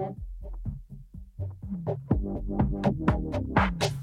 Thank you.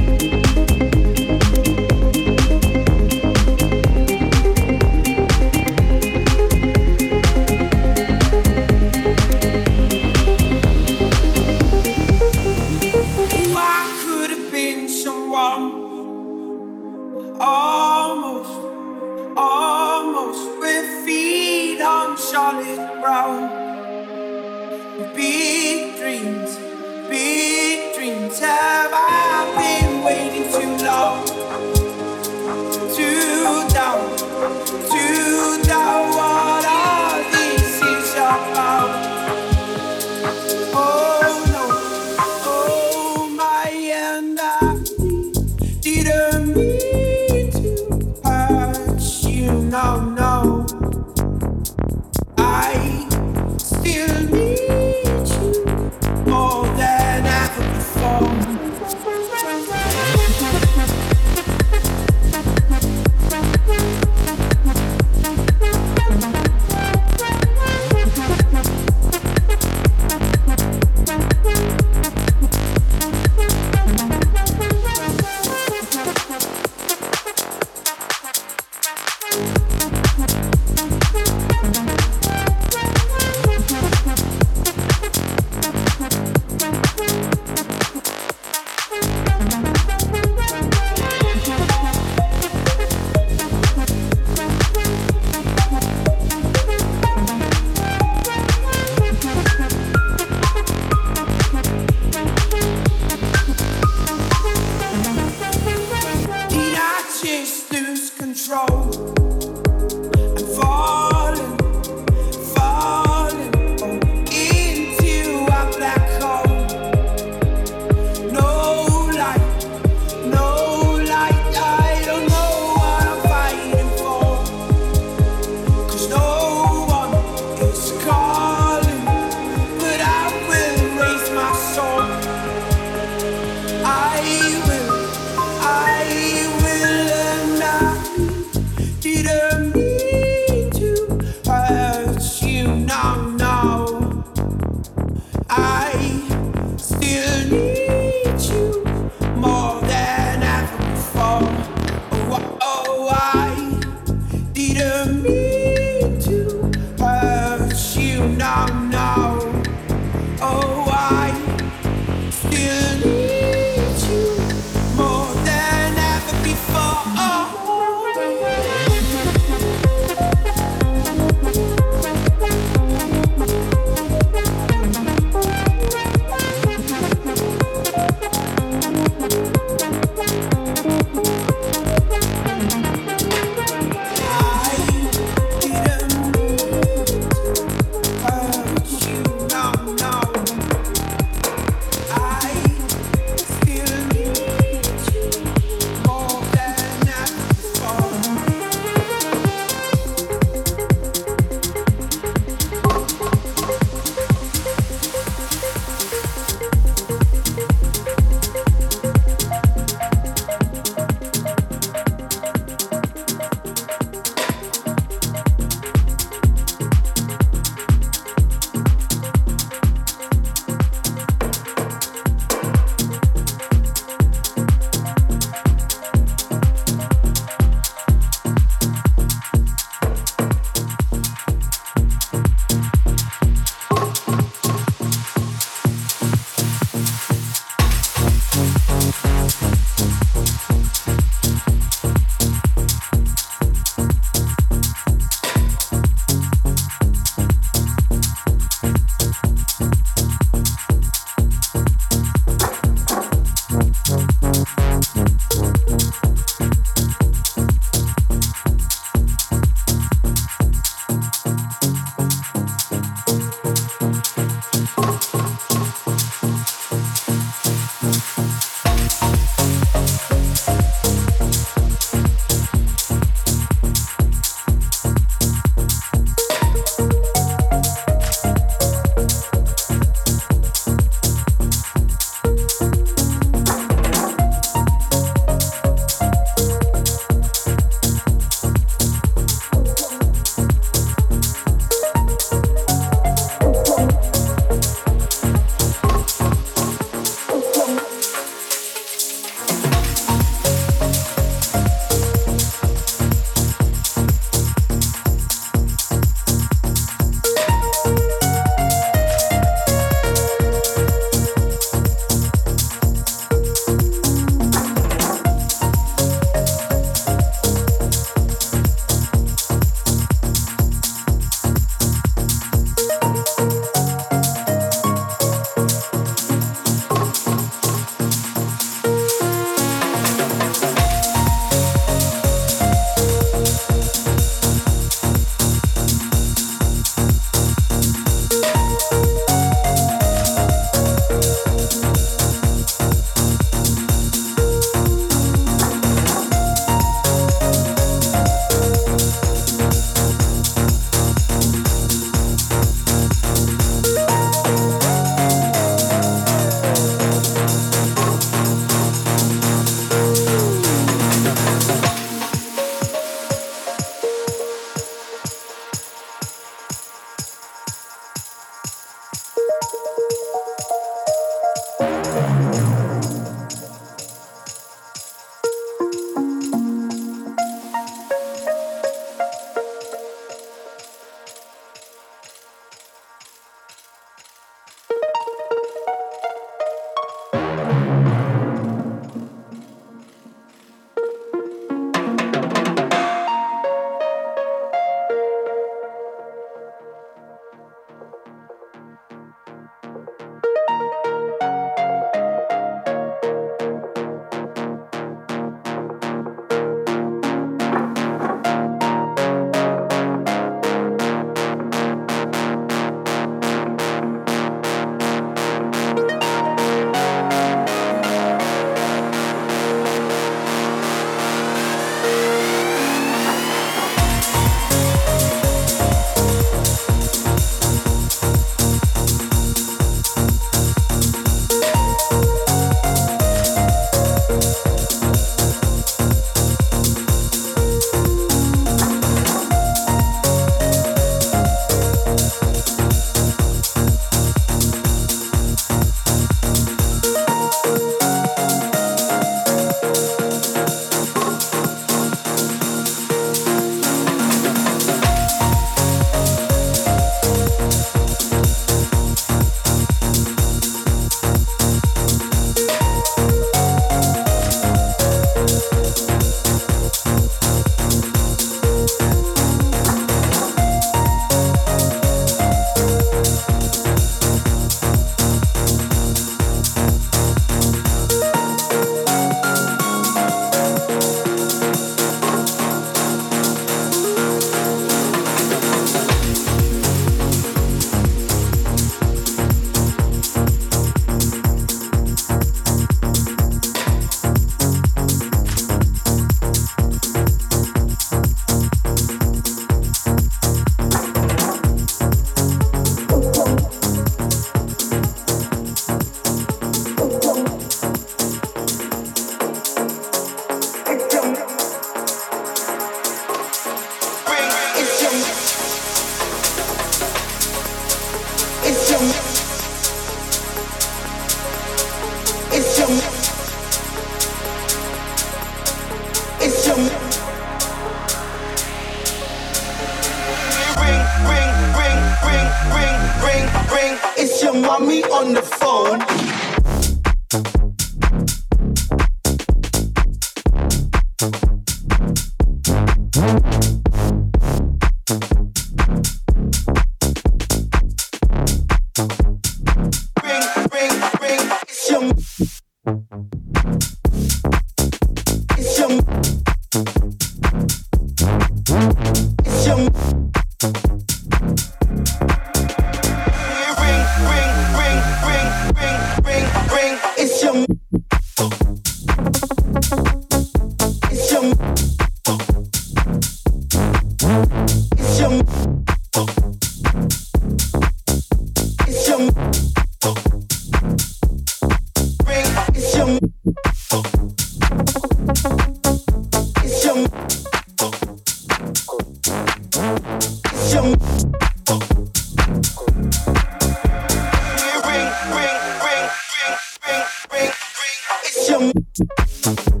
We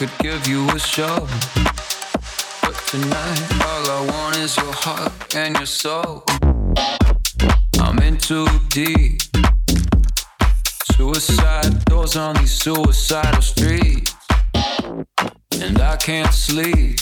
could give you a show. But tonight, all I want is your heart and your soul. I'm in too deep. Suicide doors on these suicidal streets. And I can't sleep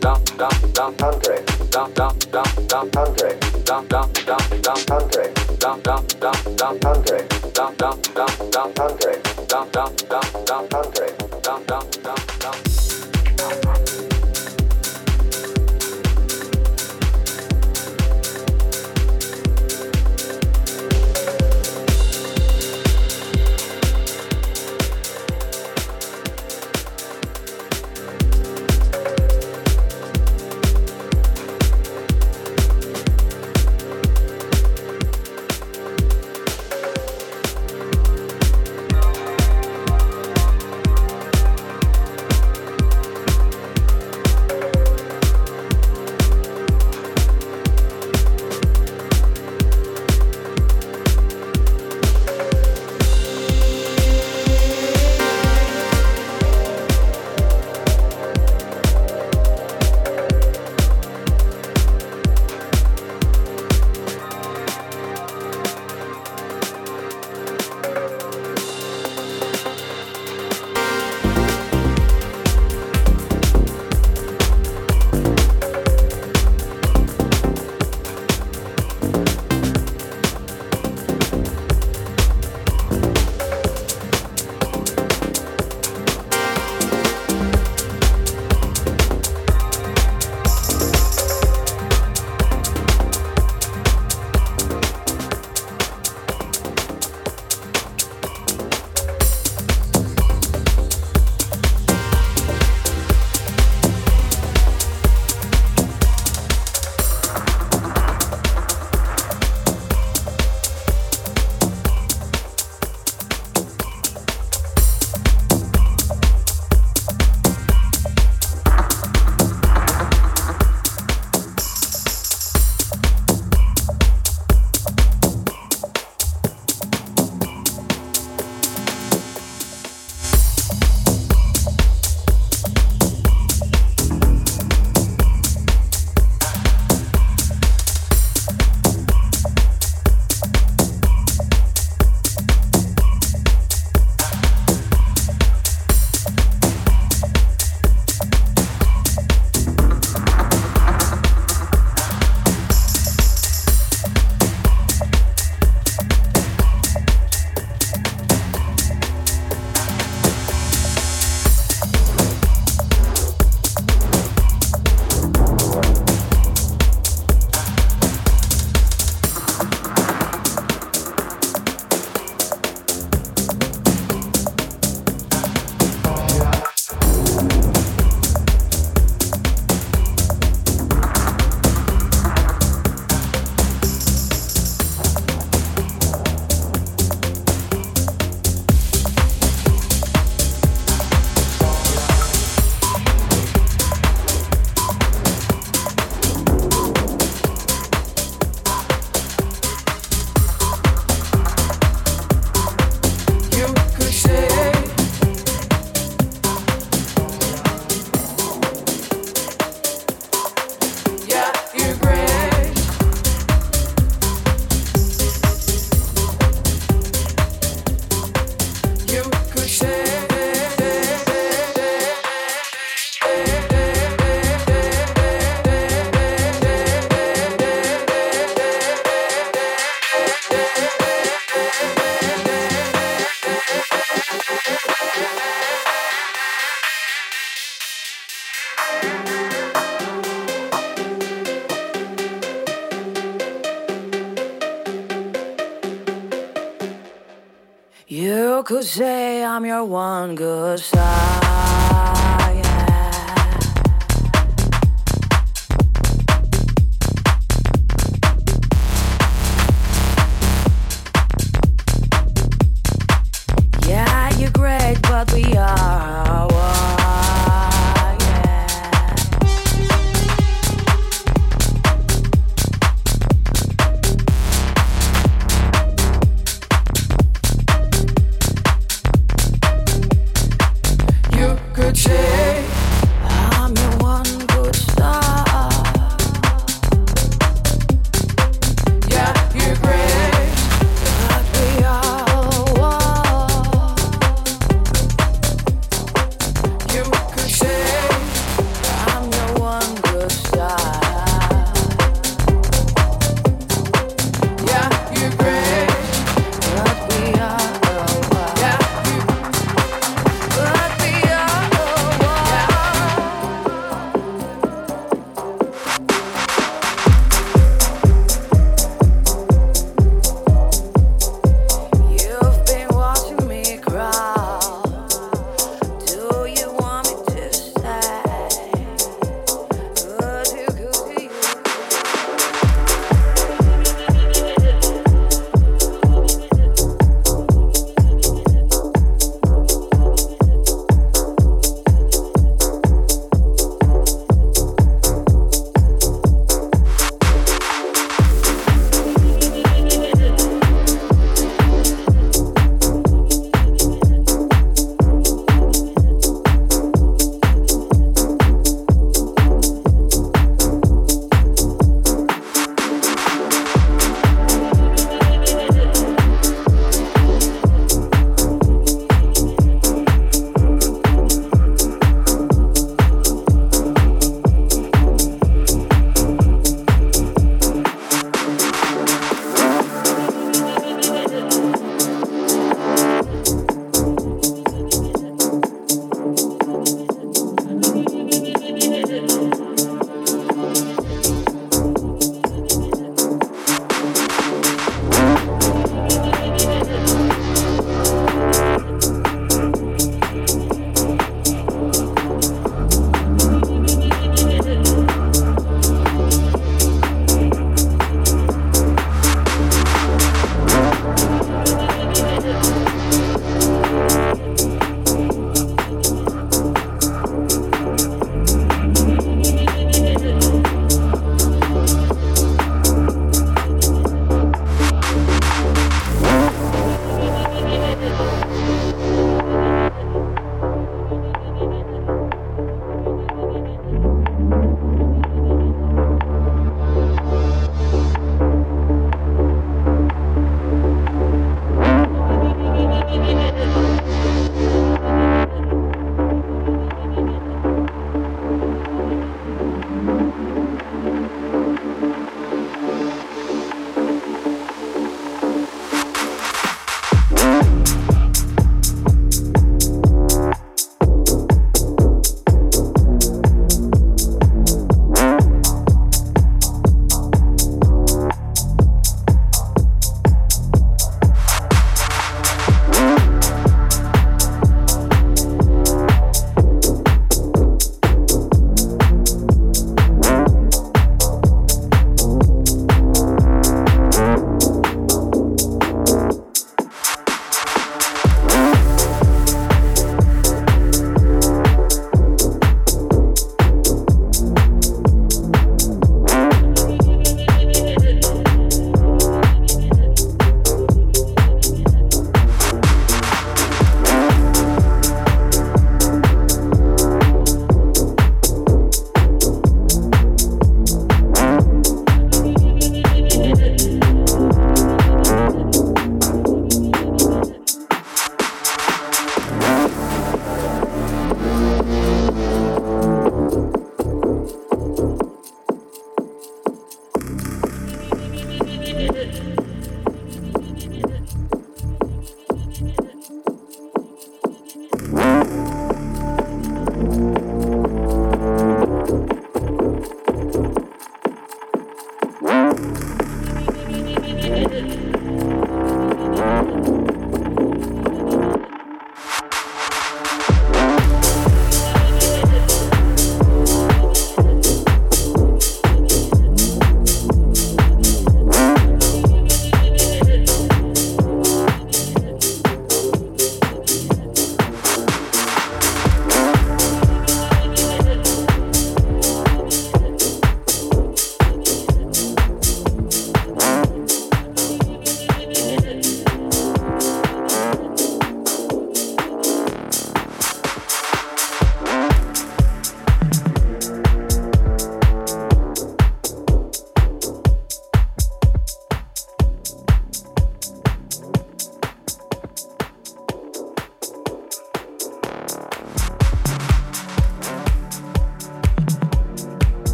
Hundred. Could say I'm your one good